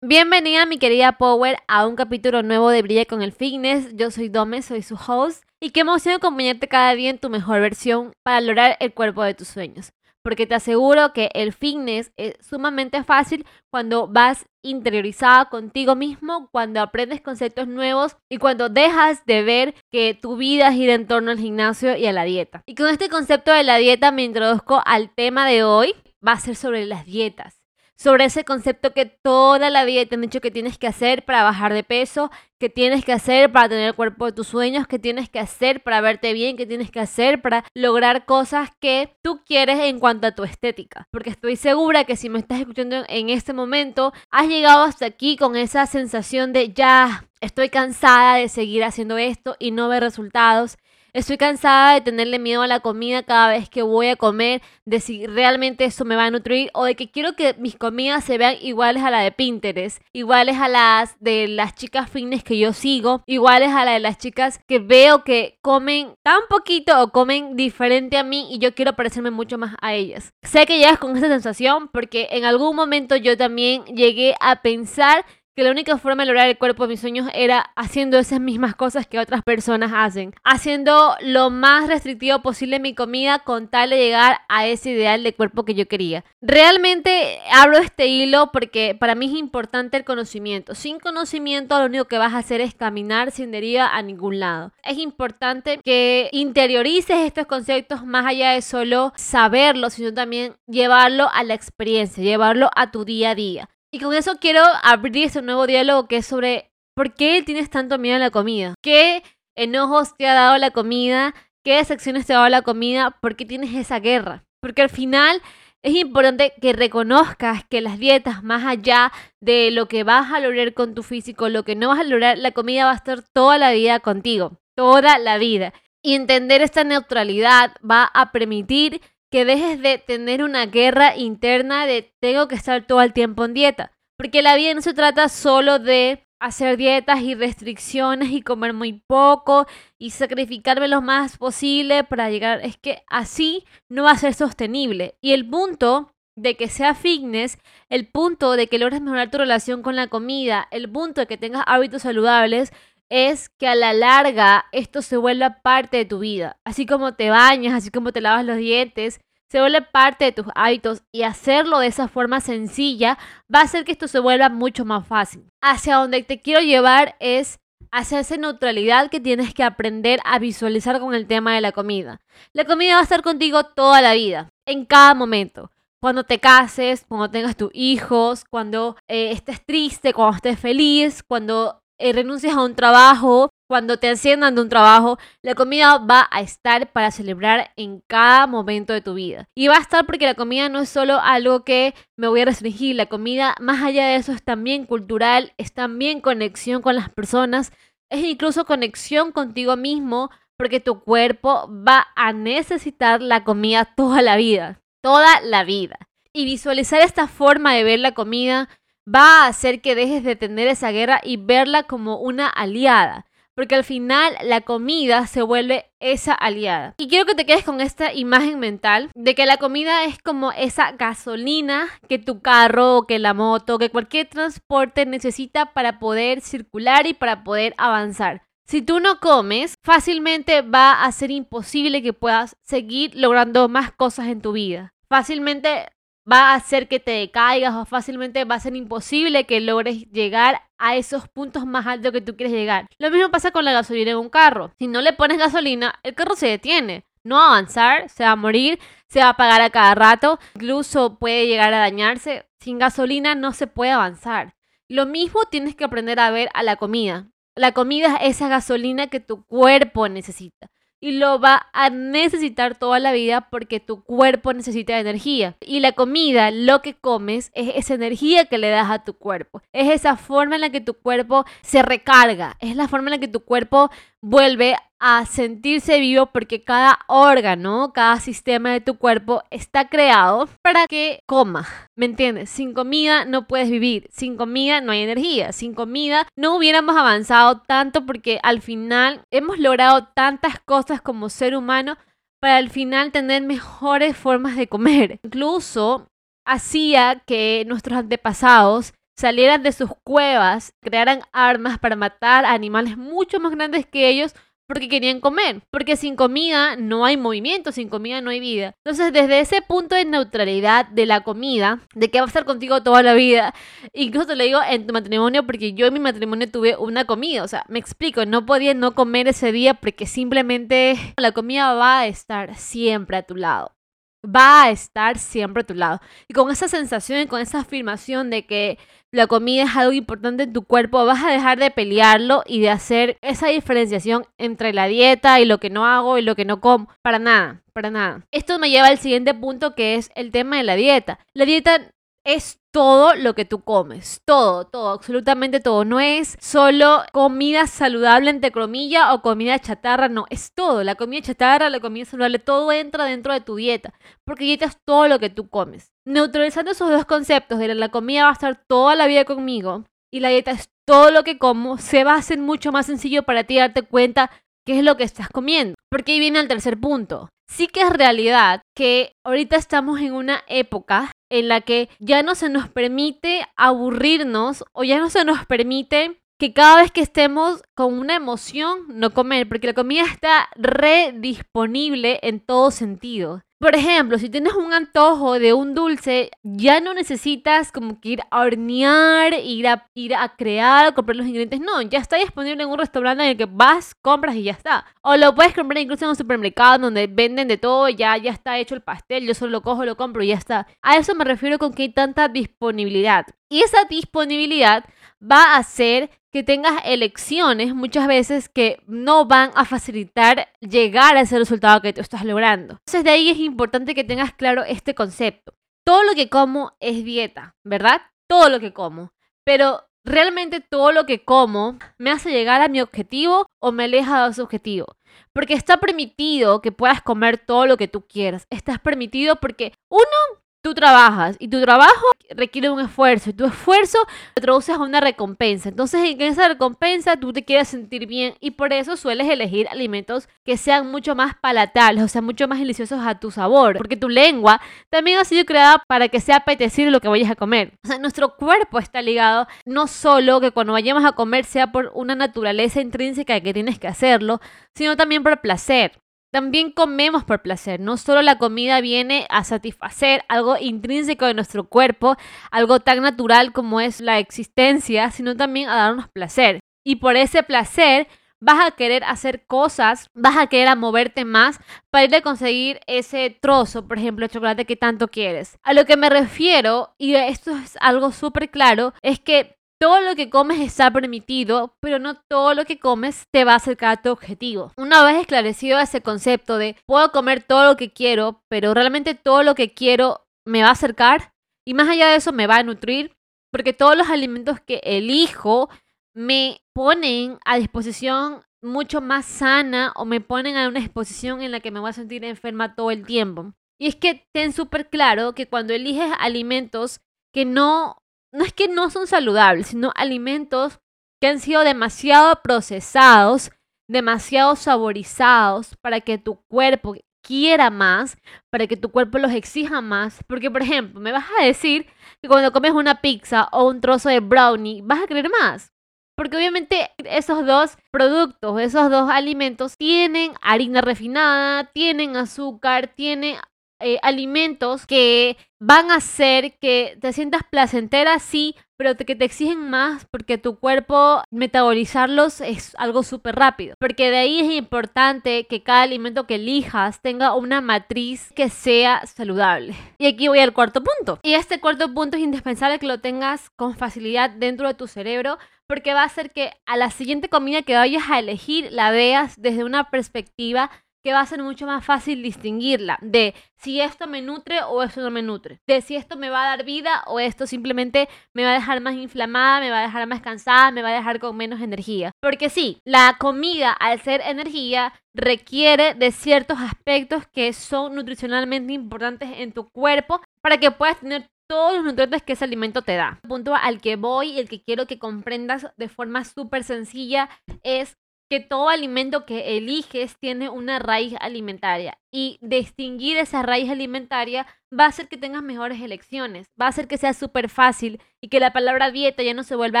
Bienvenida mi querida Power a un capítulo nuevo de Brilla con el Fitness. Yo soy Dome, soy su host y qué emoción acompañarte cada día en tu mejor versión para lograr el cuerpo de tus sueños. Porque te aseguro que el fitness es sumamente fácil cuando vas interiorizada contigo mismo, cuando aprendes conceptos nuevos y cuando dejas de ver que tu vida gira en torno al gimnasio y a la dieta. Y con este concepto de la dieta me introduzco al tema de hoy, va a ser sobre las dietas sobre ese concepto que toda la vida te han dicho que tienes que hacer para bajar de peso, que tienes que hacer para tener el cuerpo de tus sueños, que tienes que hacer para verte bien, que tienes que hacer para lograr cosas que tú quieres en cuanto a tu estética. Porque estoy segura que si me estás escuchando en este momento, has llegado hasta aquí con esa sensación de ya, estoy cansada de seguir haciendo esto y no ver resultados Estoy cansada de tenerle miedo a la comida cada vez que voy a comer, de si realmente eso me va a nutrir o de que quiero que mis comidas se vean iguales a la de Pinterest, iguales a las de las chicas fitness que yo sigo, iguales a la de las chicas que veo que comen tan poquito o comen diferente a mí y yo quiero parecerme mucho más a ellas. Sé que llegas con esa sensación porque en algún momento yo también llegué a pensar que la única forma de lograr el cuerpo de mis sueños era haciendo esas mismas cosas que otras personas hacen, haciendo lo más restrictivo posible mi comida con tal de llegar a ese ideal de cuerpo que yo quería. Realmente abro este hilo porque para mí es importante el conocimiento. Sin conocimiento lo único que vas a hacer es caminar sin deriva a ningún lado. Es importante que interiorices estos conceptos más allá de solo saberlo, sino también llevarlo a la experiencia, llevarlo a tu día a día. Y con eso quiero abrir ese nuevo diálogo que es sobre por qué tienes tanto miedo a la comida. ¿Qué enojos te ha dado la comida? ¿Qué decepciones te ha dado la comida? ¿Por qué tienes esa guerra? Porque al final es importante que reconozcas que las dietas, más allá de lo que vas a lograr con tu físico, lo que no vas a lograr, la comida va a estar toda la vida contigo. Toda la vida. Y entender esta neutralidad va a permitir que dejes de tener una guerra interna de tengo que estar todo el tiempo en dieta. Porque la vida no se trata solo de hacer dietas y restricciones y comer muy poco y sacrificarme lo más posible para llegar. Es que así no va a ser sostenible. Y el punto de que sea fitness, el punto de que logres mejorar tu relación con la comida, el punto de que tengas hábitos saludables, es que a la larga esto se vuelva parte de tu vida. Así como te bañas, así como te lavas los dientes, se vuelve parte de tus hábitos y hacerlo de esa forma sencilla va a hacer que esto se vuelva mucho más fácil. Hacia donde te quiero llevar es hacia esa neutralidad que tienes que aprender a visualizar con el tema de la comida. La comida va a estar contigo toda la vida, en cada momento. Cuando te cases, cuando tengas tus hijos, cuando eh, estés triste, cuando estés feliz, cuando eh, renuncias a un trabajo, cuando te asciendan de un trabajo, la comida va a estar para celebrar en cada momento de tu vida. Y va a estar porque la comida no es solo algo que me voy a restringir, la comida más allá de eso es también cultural, es también conexión con las personas, es incluso conexión contigo mismo porque tu cuerpo va a necesitar la comida toda la vida, toda la vida. Y visualizar esta forma de ver la comida va a hacer que dejes de tener esa guerra y verla como una aliada. Porque al final la comida se vuelve esa aliada. Y quiero que te quedes con esta imagen mental de que la comida es como esa gasolina que tu carro, que la moto, que cualquier transporte necesita para poder circular y para poder avanzar. Si tú no comes, fácilmente va a ser imposible que puedas seguir logrando más cosas en tu vida. Fácilmente va a hacer que te decaigas o fácilmente va a ser imposible que logres llegar a esos puntos más altos que tú quieres llegar. Lo mismo pasa con la gasolina en un carro. Si no le pones gasolina, el carro se detiene. No va a avanzar, se va a morir, se va a apagar a cada rato, incluso puede llegar a dañarse. Sin gasolina no se puede avanzar. Lo mismo tienes que aprender a ver a la comida. La comida es esa gasolina que tu cuerpo necesita y lo va a necesitar toda la vida porque tu cuerpo necesita energía. Y la comida, lo que comes, es esa energía que le das a tu cuerpo. Es esa forma en la que tu cuerpo se recarga. Es la forma en la que tu cuerpo vuelve a sentirse vivo porque cada órgano, cada sistema de tu cuerpo está creado para que coma. ¿Me entiendes? Sin comida no puedes vivir, sin comida no hay energía, sin comida no hubiéramos avanzado tanto porque al final hemos logrado tantas cosas como ser humano para al final tener mejores formas de comer. Incluso hacía que nuestros antepasados salieran de sus cuevas, crearan armas para matar animales mucho más grandes que ellos porque querían comer, porque sin comida no hay movimiento, sin comida no hay vida. Entonces, desde ese punto de neutralidad de la comida, de que va a estar contigo toda la vida, incluso te lo digo en tu matrimonio, porque yo en mi matrimonio tuve una comida, o sea, me explico, no podía no comer ese día porque simplemente la comida va a estar siempre a tu lado va a estar siempre a tu lado. Y con esa sensación y con esa afirmación de que la comida es algo importante en tu cuerpo, vas a dejar de pelearlo y de hacer esa diferenciación entre la dieta y lo que no hago y lo que no como. Para nada, para nada. Esto me lleva al siguiente punto que es el tema de la dieta. La dieta es todo lo que tú comes, todo, todo, absolutamente todo. No es solo comida saludable entre comillas o comida chatarra, no, es todo. La comida chatarra, la comida saludable, todo entra dentro de tu dieta, porque dieta es todo lo que tú comes. Neutralizando esos dos conceptos de la comida va a estar toda la vida conmigo y la dieta es todo lo que como, se va a hacer mucho más sencillo para ti darte cuenta qué es lo que estás comiendo. Porque ahí viene el tercer punto. Sí que es realidad que ahorita estamos en una época en la que ya no se nos permite aburrirnos o ya no se nos permite que cada vez que estemos con una emoción no comer, porque la comida está redisponible en todo sentido. Por ejemplo, si tienes un antojo de un dulce, ya no necesitas como que ir a hornear, ir a, ir a crear, comprar los ingredientes. No, ya está disponible en un restaurante en el que vas, compras y ya está. O lo puedes comprar incluso en un supermercado donde venden de todo, ya, ya está hecho el pastel, yo solo lo cojo, lo compro y ya está. A eso me refiero con que hay tanta disponibilidad. Y esa disponibilidad va a hacer que tengas elecciones muchas veces que no van a facilitar llegar a ese resultado que tú estás logrando. Entonces de ahí es importante que tengas claro este concepto. Todo lo que como es dieta, ¿verdad? Todo lo que como. Pero realmente todo lo que como me hace llegar a mi objetivo o me aleja de ese objetivo. Porque está permitido que puedas comer todo lo que tú quieras. Estás permitido porque uno tú trabajas y tu trabajo requiere un esfuerzo y tu esfuerzo te traduces a una recompensa. Entonces en esa recompensa tú te quieres sentir bien y por eso sueles elegir alimentos que sean mucho más palatables, o sea, mucho más deliciosos a tu sabor, porque tu lengua también ha sido creada para que sea apetecible lo que vayas a comer. O sea, nuestro cuerpo está ligado no solo que cuando vayamos a comer sea por una naturaleza intrínseca de que tienes que hacerlo, sino también por placer. También comemos por placer, no solo la comida viene a satisfacer algo intrínseco de nuestro cuerpo, algo tan natural como es la existencia, sino también a darnos placer. Y por ese placer vas a querer hacer cosas, vas a querer moverte más para ir a conseguir ese trozo, por ejemplo, de chocolate que tanto quieres. A lo que me refiero, y esto es algo súper claro, es que todo lo que comes está permitido, pero no todo lo que comes te va a acercar a tu objetivo. Una vez esclarecido ese concepto de puedo comer todo lo que quiero, pero realmente todo lo que quiero me va a acercar y más allá de eso me va a nutrir, porque todos los alimentos que elijo me ponen a disposición mucho más sana o me ponen a una disposición en la que me voy a sentir enferma todo el tiempo. Y es que ten súper claro que cuando eliges alimentos que no no es que no son saludables, sino alimentos que han sido demasiado procesados, demasiado saborizados para que tu cuerpo quiera más, para que tu cuerpo los exija más. Porque, por ejemplo, me vas a decir que cuando comes una pizza o un trozo de brownie, vas a querer más. Porque obviamente esos dos productos, esos dos alimentos tienen harina refinada, tienen azúcar, tienen eh, alimentos que van a hacer que te sientas placentera, sí, pero que te exigen más porque tu cuerpo metabolizarlos es algo súper rápido. Porque de ahí es importante que cada alimento que elijas tenga una matriz que sea saludable. Y aquí voy al cuarto punto. Y este cuarto punto es indispensable que lo tengas con facilidad dentro de tu cerebro porque va a hacer que a la siguiente comida que vayas a elegir la veas desde una perspectiva que va a ser mucho más fácil distinguirla de si esto me nutre o esto no me nutre, de si esto me va a dar vida o esto simplemente me va a dejar más inflamada, me va a dejar más cansada, me va a dejar con menos energía. Porque sí, la comida al ser energía requiere de ciertos aspectos que son nutricionalmente importantes en tu cuerpo para que puedas tener todos los nutrientes que ese alimento te da. El punto al que voy y el que quiero que comprendas de forma súper sencilla es que todo alimento que eliges tiene una raíz alimentaria y distinguir esa raíz alimentaria va a hacer que tengas mejores elecciones, va a hacer que sea súper fácil y que la palabra dieta ya no se vuelva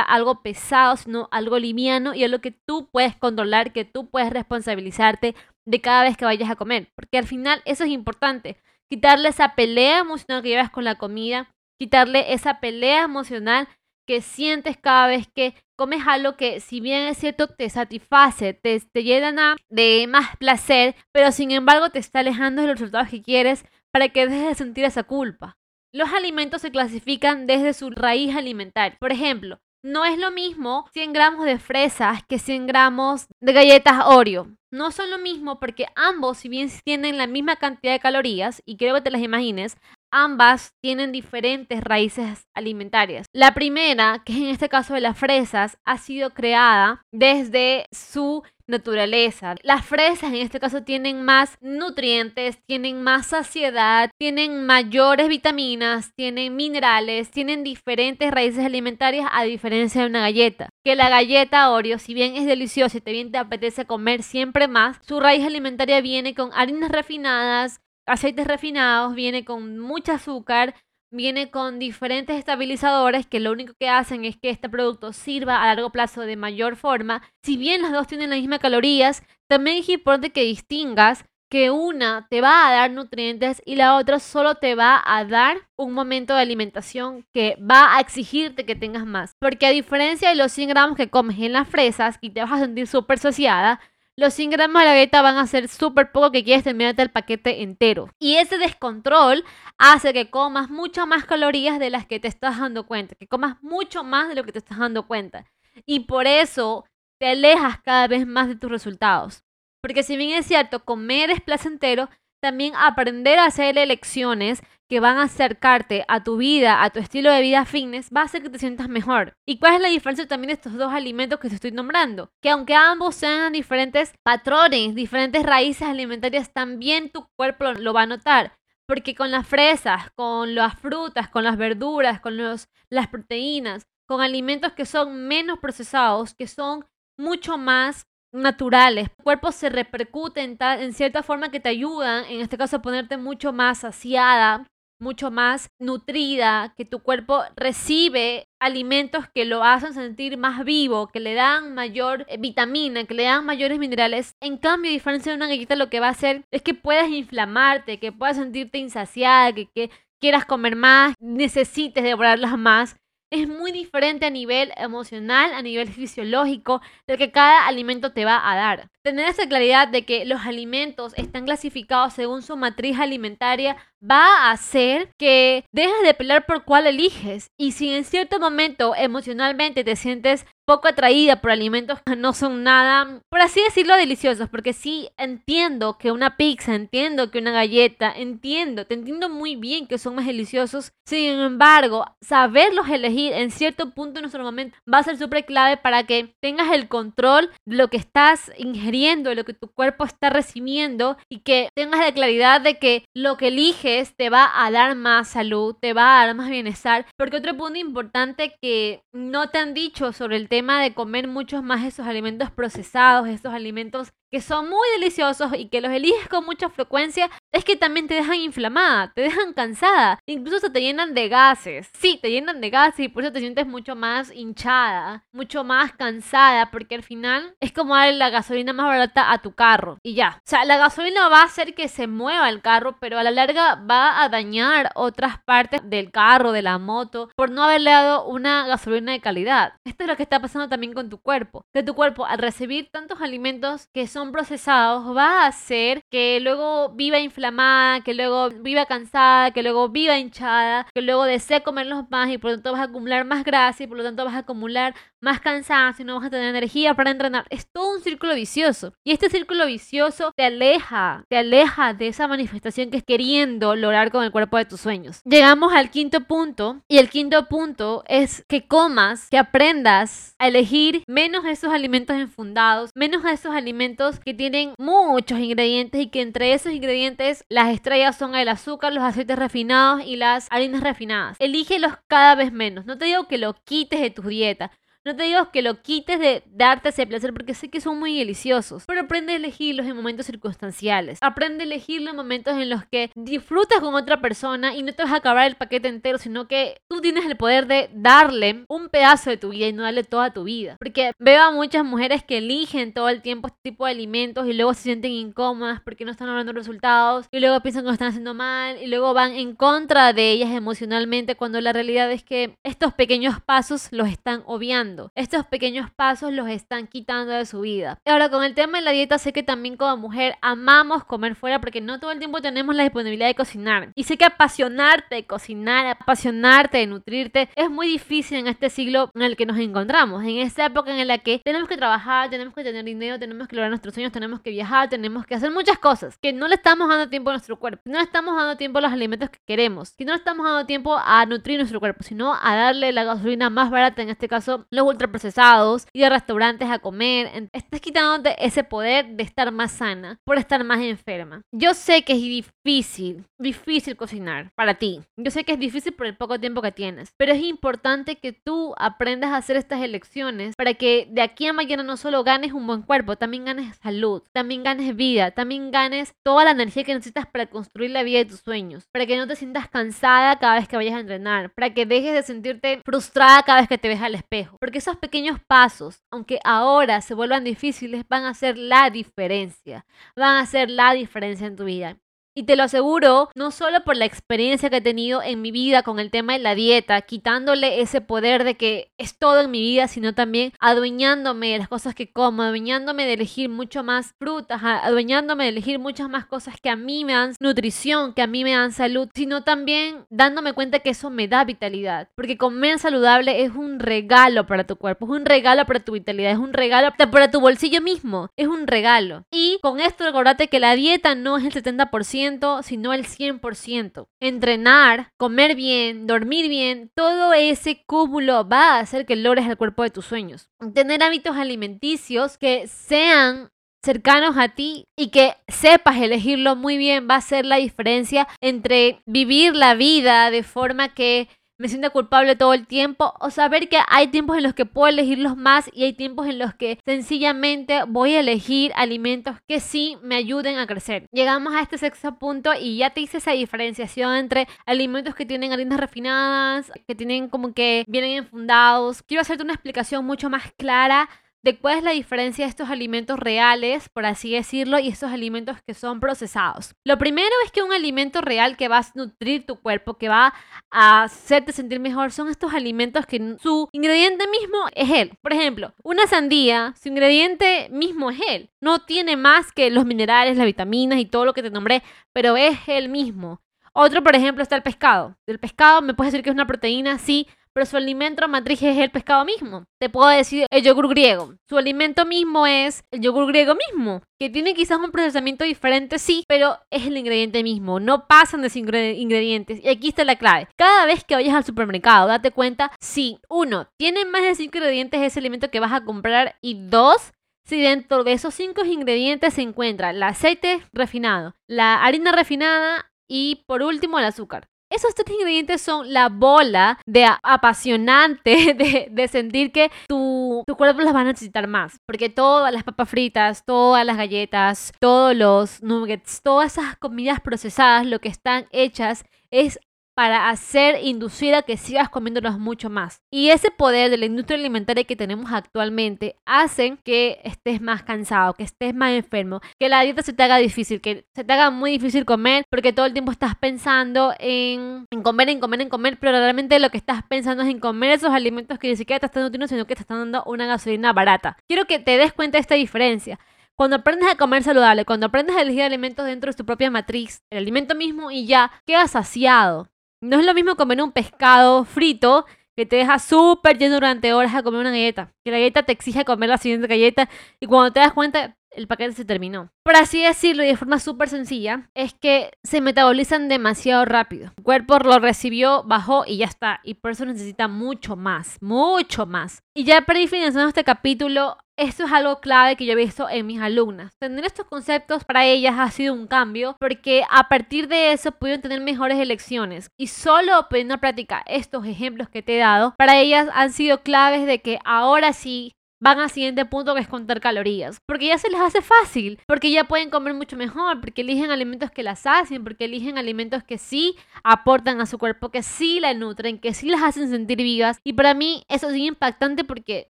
algo pesado, sino algo liviano y algo que tú puedes controlar, que tú puedes responsabilizarte de cada vez que vayas a comer, porque al final eso es importante, quitarle esa pelea emocional que llevas con la comida, quitarle esa pelea emocional que sientes cada vez que comes algo que, si bien es cierto, te satisface, te, te llena de más placer, pero sin embargo te está alejando de los resultados que quieres para que dejes de sentir esa culpa. Los alimentos se clasifican desde su raíz alimentaria. Por ejemplo, no es lo mismo 100 gramos de fresas que 100 gramos de galletas Oreo. No son lo mismo porque ambos, si bien tienen la misma cantidad de calorías, y creo que te las imagines, ambas tienen diferentes raíces alimentarias. La primera, que es en este caso de las fresas, ha sido creada desde su naturaleza. Las fresas en este caso tienen más nutrientes, tienen más saciedad, tienen mayores vitaminas, tienen minerales, tienen diferentes raíces alimentarias a diferencia de una galleta. Que la galleta Oreo, si bien es deliciosa y te bien te apetece comer siempre más, su raíz alimentaria viene con harinas refinadas, aceites refinados, viene con mucho azúcar, viene con diferentes estabilizadores que lo único que hacen es que este producto sirva a largo plazo de mayor forma. Si bien los dos tienen las mismas calorías, también es importante que distingas que una te va a dar nutrientes y la otra solo te va a dar un momento de alimentación que va a exigirte que tengas más. Porque a diferencia de los 100 gramos que comes en las fresas y te vas a sentir súper saciada, los 100 gramos de la galleta van a ser súper poco que quieres terminarte el paquete entero. Y ese descontrol hace que comas mucho más calorías de las que te estás dando cuenta, que comas mucho más de lo que te estás dando cuenta. Y por eso te alejas cada vez más de tus resultados. Porque si bien es cierto, comer es placentero, también aprender a hacer elecciones que van a acercarte a tu vida, a tu estilo de vida fitness, va a hacer que te sientas mejor. ¿Y cuál es la diferencia también de estos dos alimentos que te estoy nombrando? Que aunque ambos sean diferentes patrones, diferentes raíces alimentarias, también tu cuerpo lo va a notar. Porque con las fresas, con las frutas, con las verduras, con los, las proteínas, con alimentos que son menos procesados, que son mucho más naturales. Tu cuerpo se repercute en, en cierta forma que te ayudan, en este caso, a ponerte mucho más saciada, mucho más nutrida, que tu cuerpo recibe alimentos que lo hacen sentir más vivo, que le dan mayor eh, vitamina, que le dan mayores minerales. En cambio, a diferencia de una galleta, lo que va a hacer es que puedas inflamarte, que puedas sentirte insaciada, que, que quieras comer más, necesites devorarlas más es muy diferente a nivel emocional, a nivel fisiológico, del que cada alimento te va a dar. Tener esa claridad de que los alimentos están clasificados según su matriz alimentaria va a hacer que dejes de pelear por cuál eliges. Y si en cierto momento emocionalmente te sientes poco atraída por alimentos que no son nada, por así decirlo, deliciosos, porque sí entiendo que una pizza, entiendo que una galleta, entiendo, te entiendo muy bien que son más deliciosos. Sin embargo, saberlos elegir en cierto punto en nuestro momento va a ser súper clave para que tengas el control de lo que estás ingiriendo, de lo que tu cuerpo está recibiendo y que tengas la claridad de que lo que eliges te va a dar más salud, te va a dar más bienestar. Porque otro punto importante que no te han dicho sobre el tema de comer muchos más esos alimentos procesados, esos alimentos que son muy deliciosos y que los eliges con mucha frecuencia, es que también te dejan inflamada, te dejan cansada, incluso se te llenan de gases. Sí, te llenan de gases y por eso te sientes mucho más hinchada, mucho más cansada, porque al final es como darle la gasolina más barata a tu carro y ya. O sea, la gasolina va a hacer que se mueva el carro, pero a la larga va a dañar otras partes del carro, de la moto, por no haberle dado una gasolina de calidad. Esto es lo que está pasando también con tu cuerpo, que tu cuerpo al recibir tantos alimentos que son procesados va a hacer que luego viva inflamada, que luego viva cansada, que luego viva hinchada, que luego desee comerlos más y por lo tanto vas a acumular más grasa y por lo tanto vas a acumular más cansancio y no vas a tener energía para entrenar. Es todo un círculo vicioso. Y este círculo vicioso te aleja, te aleja de esa manifestación que es queriendo lograr con el cuerpo de tus sueños. Llegamos al quinto punto y el quinto punto es que comas, que aprendas a elegir menos esos alimentos enfundados, menos esos alimentos que tienen muchos ingredientes y que entre esos ingredientes las estrellas son el azúcar, los aceites refinados y las harinas refinadas. Elígelos cada vez menos. No te digo que lo quites de tu dieta. No te digo que lo quites de darte ese placer porque sé que son muy deliciosos, pero aprende a elegirlos en momentos circunstanciales. Aprende a elegirlos en momentos en los que disfrutas con otra persona y no te vas a acabar el paquete entero, sino que tú tienes el poder de darle un pedazo de tu vida y no darle toda tu vida. Porque veo a muchas mujeres que eligen todo el tiempo este tipo de alimentos y luego se sienten incómodas porque no están logrando resultados y luego piensan que lo están haciendo mal y luego van en contra de ellas emocionalmente cuando la realidad es que estos pequeños pasos los están obviando. Estos pequeños pasos los están quitando de su vida. Ahora con el tema de la dieta sé que también como mujer amamos comer fuera porque no todo el tiempo tenemos la disponibilidad de cocinar. Y sé que apasionarte de cocinar, apasionarte de nutrirte es muy difícil en este siglo en el que nos encontramos. En esta época en la que tenemos que trabajar, tenemos que tener dinero, tenemos que lograr nuestros sueños, tenemos que viajar, tenemos que hacer muchas cosas que no le estamos dando tiempo a nuestro cuerpo, no le estamos dando tiempo a los alimentos que queremos, que no le estamos dando tiempo a nutrir nuestro cuerpo, sino a darle la gasolina más barata, en este caso los ultraprocesados, y a restaurantes a comer. Estás quitándote ese poder de estar más sana por estar más enferma. Yo sé que es difícil, difícil cocinar para ti. Yo sé que es difícil por el poco tiempo que tienes, pero es importante que tú aprendas a hacer estas elecciones para que de aquí a mañana no solo ganes un buen cuerpo, también ganes salud, también ganes vida, también ganes toda la energía que necesitas para construir la vida de tus sueños, para que no te sientas cansada cada vez que vayas a entrenar, para que dejes de sentirte frustrada cada vez que te ves al espejo, porque esos pequeños pasos, aunque ahora se vuelvan difíciles, van a hacer la diferencia, van a hacer la diferencia en tu vida. Y te lo aseguro, no solo por la experiencia que he tenido en mi vida con el tema de la dieta, quitándole ese poder de que es todo en mi vida, sino también adueñándome de las cosas que como, adueñándome de elegir mucho más frutas, adueñándome de elegir muchas más cosas que a mí me dan nutrición, que a mí me dan salud, sino también dándome cuenta que eso me da vitalidad. Porque comer saludable es un regalo para tu cuerpo, es un regalo para tu vitalidad, es un regalo para tu bolsillo mismo, es un regalo. Y con esto recordate que la dieta no es el 70%, sino el 100%. Entrenar, comer bien, dormir bien, todo ese cúmulo va a hacer que logres el cuerpo de tus sueños. Tener hábitos alimenticios que sean cercanos a ti y que sepas elegirlo muy bien va a ser la diferencia entre vivir la vida de forma que me siento culpable todo el tiempo o saber que hay tiempos en los que puedo elegirlos más y hay tiempos en los que sencillamente voy a elegir alimentos que sí me ayuden a crecer. Llegamos a este sexto punto y ya te hice esa diferenciación entre alimentos que tienen harinas refinadas, que tienen como que vienen enfundados. Quiero hacerte una explicación mucho más clara de cuál es la diferencia de estos alimentos reales, por así decirlo, y estos alimentos que son procesados. Lo primero es que un alimento real que va a nutrir tu cuerpo, que va a hacerte sentir mejor, son estos alimentos que su ingrediente mismo es él. Por ejemplo, una sandía, su ingrediente mismo es él. No tiene más que los minerales, las vitaminas y todo lo que te nombré, pero es él mismo. Otro, por ejemplo, está el pescado. El pescado me puedes decir que es una proteína, sí, pero su alimento matriz es el pescado mismo. Te puedo decir el yogur griego. Su alimento mismo es el yogur griego mismo, que tiene quizás un procesamiento diferente, sí, pero es el ingrediente mismo. No pasan de ingredientes. Y aquí está la clave. Cada vez que vayas al supermercado, date cuenta si, uno, tiene más de cinco ingredientes ese alimento que vas a comprar y dos, si dentro de esos cinco ingredientes se encuentra el aceite refinado, la harina refinada y por último el azúcar. Esos tres ingredientes son la bola de apasionante de, sentir que tu, tu, cuerpo las va a necesitar más. Porque todas las papas fritas, todas las galletas, todos los nuggets, todas esas comidas procesadas, lo que están hechas es para hacer, inducir a que sigas comiéndolos mucho más. Y ese poder de la industria alimentaria que tenemos actualmente hacen que estés más cansado, que estés más enfermo, que la dieta se te haga difícil, que se te haga muy difícil comer porque todo el tiempo estás pensando en, comer, en comer, en comer, pero realmente lo que estás pensando es en comer esos alimentos que ni siquiera te están nutriendo, sino que te están dando una gasolina barata. Quiero que te des cuenta de esta diferencia. Cuando aprendes a comer saludable, cuando aprendes a elegir alimentos dentro de tu propia matriz, el alimento mismo y ya, quedas saciado. No es lo mismo comer un pescado frito que te deja súper lleno durante horas a comer una galleta. Que la galleta te exige comer la siguiente galleta y cuando te das cuenta el paquete se terminó. Por así decirlo y de forma súper sencilla, es que se metabolizan demasiado rápido. El cuerpo lo recibió, bajó y ya está. Y por eso necesita mucho más, mucho más. Y ya para ir este capítulo, esto es algo clave que yo he visto en mis alumnas. Tener estos conceptos para ellas ha sido un cambio porque a partir de eso pudieron tener mejores elecciones. Y solo poniendo en práctica estos ejemplos que te he dado, para ellas han sido claves de que ahora sí van al siguiente punto que es contar calorías. Porque ya se les hace fácil, porque ya pueden comer mucho mejor, porque eligen alimentos que las hacen, porque eligen alimentos que sí aportan a su cuerpo, que sí la nutren, que sí las hacen sentir vivas. Y para mí eso es impactante porque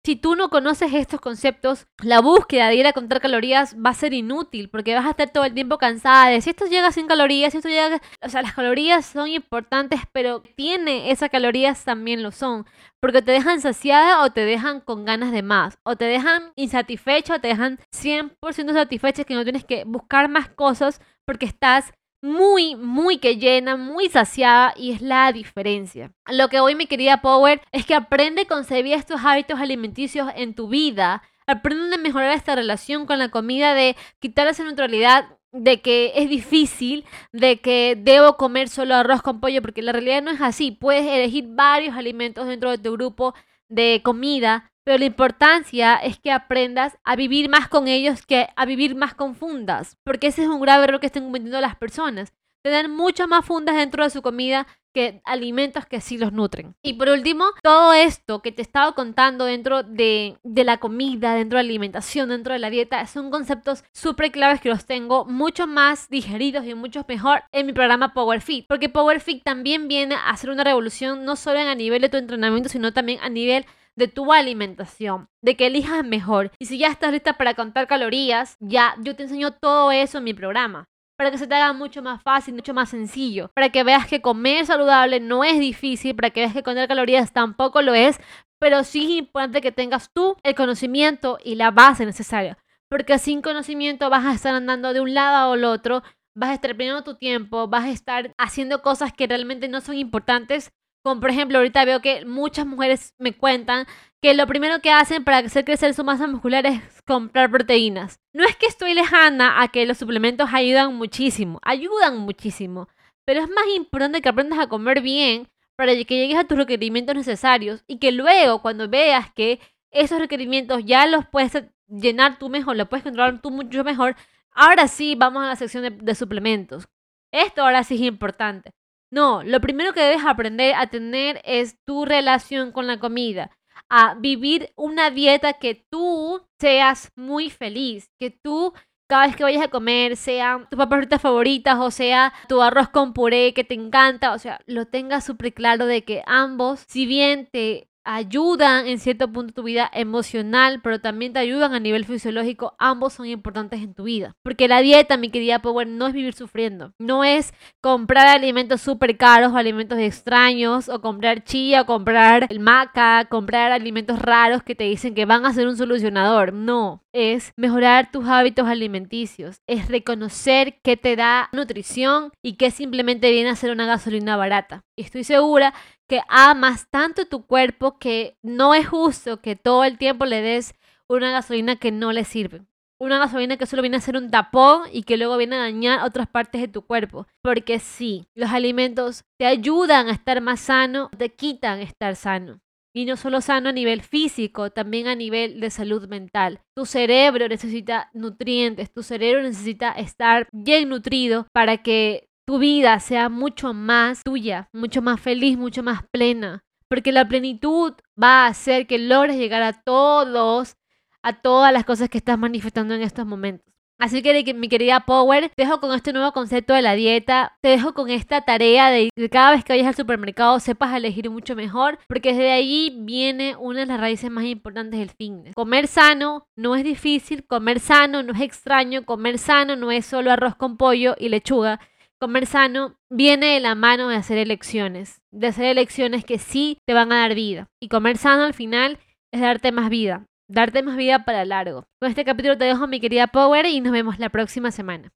si tú no conoces estos conceptos, la búsqueda de ir a contar calorías va a ser inútil, porque vas a estar todo el tiempo cansada de si esto llega sin calorías, si esto llega... O sea, las calorías son importantes, pero tiene esas calorías también lo son, porque te dejan saciada o te dejan con ganas de más o te dejan insatisfecho, o te dejan 100% satisfecho, que no tienes que buscar más cosas porque estás muy, muy que llena, muy saciada y es la diferencia. Lo que hoy mi querida Power es que aprende a concebir estos hábitos alimenticios en tu vida. Aprende a mejorar esta relación con la comida, de quitar esa neutralidad de que es difícil, de que debo comer solo arroz con pollo, porque la realidad no es así. Puedes elegir varios alimentos dentro de tu grupo de comida pero la importancia es que aprendas a vivir más con ellos que a vivir más con fundas, porque ese es un grave error que están cometiendo las personas. Tener muchas más fundas dentro de su comida que alimentos que sí los nutren. Y por último, todo esto que te he estado contando dentro de, de la comida, dentro de la alimentación, dentro de la dieta, son conceptos súper claves que los tengo mucho más digeridos y mucho mejor en mi programa Power Fit. Porque Power Fit también viene a hacer una revolución no solo en a nivel de tu entrenamiento, sino también a nivel de tu alimentación, de que elijas mejor. Y si ya estás lista para contar calorías, ya yo te enseño todo eso en mi programa. Para que se te haga mucho más fácil, mucho más sencillo. Para que veas que comer saludable no es difícil. Para que veas que contar calorías tampoco lo es. Pero sí es importante que tengas tú el conocimiento y la base necesaria. Porque sin conocimiento vas a estar andando de un lado al otro. Vas a estar perdiendo tu tiempo. Vas a estar haciendo cosas que realmente no son importantes como por ejemplo, ahorita veo que muchas mujeres me cuentan que lo primero que hacen para hacer crecer su masa muscular es comprar proteínas. No es que estoy lejana a que los suplementos ayudan muchísimo, ayudan muchísimo, pero es más importante que aprendas a comer bien para que llegues a tus requerimientos necesarios y que luego cuando veas que esos requerimientos ya los puedes llenar tú mejor, los puedes controlar tú mucho mejor, ahora sí vamos a la sección de, de suplementos. Esto ahora sí es importante. No, lo primero que debes aprender a tener es tu relación con la comida, a vivir una dieta que tú seas muy feliz, que tú cada vez que vayas a comer, sea tus papas favoritas o sea tu arroz con puré que te encanta, o sea, lo tengas súper claro de que ambos, si bien te ayudan en cierto punto tu vida emocional, pero también te ayudan a nivel fisiológico. Ambos son importantes en tu vida. Porque la dieta, mi querida Power, no es vivir sufriendo. No es comprar alimentos súper caros o alimentos extraños, o comprar chía, o comprar el maca, comprar alimentos raros que te dicen que van a ser un solucionador. No, es mejorar tus hábitos alimenticios. Es reconocer qué te da nutrición y qué simplemente viene a ser una gasolina barata. Estoy segura que amas tanto tu cuerpo que no es justo que todo el tiempo le des una gasolina que no le sirve. Una gasolina que solo viene a ser un tapón y que luego viene a dañar otras partes de tu cuerpo. Porque sí, los alimentos te ayudan a estar más sano, te quitan estar sano. Y no solo sano a nivel físico, también a nivel de salud mental. Tu cerebro necesita nutrientes, tu cerebro necesita estar bien nutrido para que tu vida sea mucho más tuya, mucho más feliz, mucho más plena. Porque la plenitud va a hacer que logres llegar a todos, a todas las cosas que estás manifestando en estos momentos. Así que mi querida Power, te dejo con este nuevo concepto de la dieta, te dejo con esta tarea de que cada vez que vayas al supermercado sepas elegir mucho mejor, porque desde ahí viene una de las raíces más importantes del fitness. Comer sano no es difícil, comer sano no es extraño, comer sano no es solo arroz con pollo y lechuga, Comer sano viene de la mano de hacer elecciones, de hacer elecciones que sí te van a dar vida. Y comer sano al final es darte más vida, darte más vida para largo. Con este capítulo te dejo mi querida Power y nos vemos la próxima semana.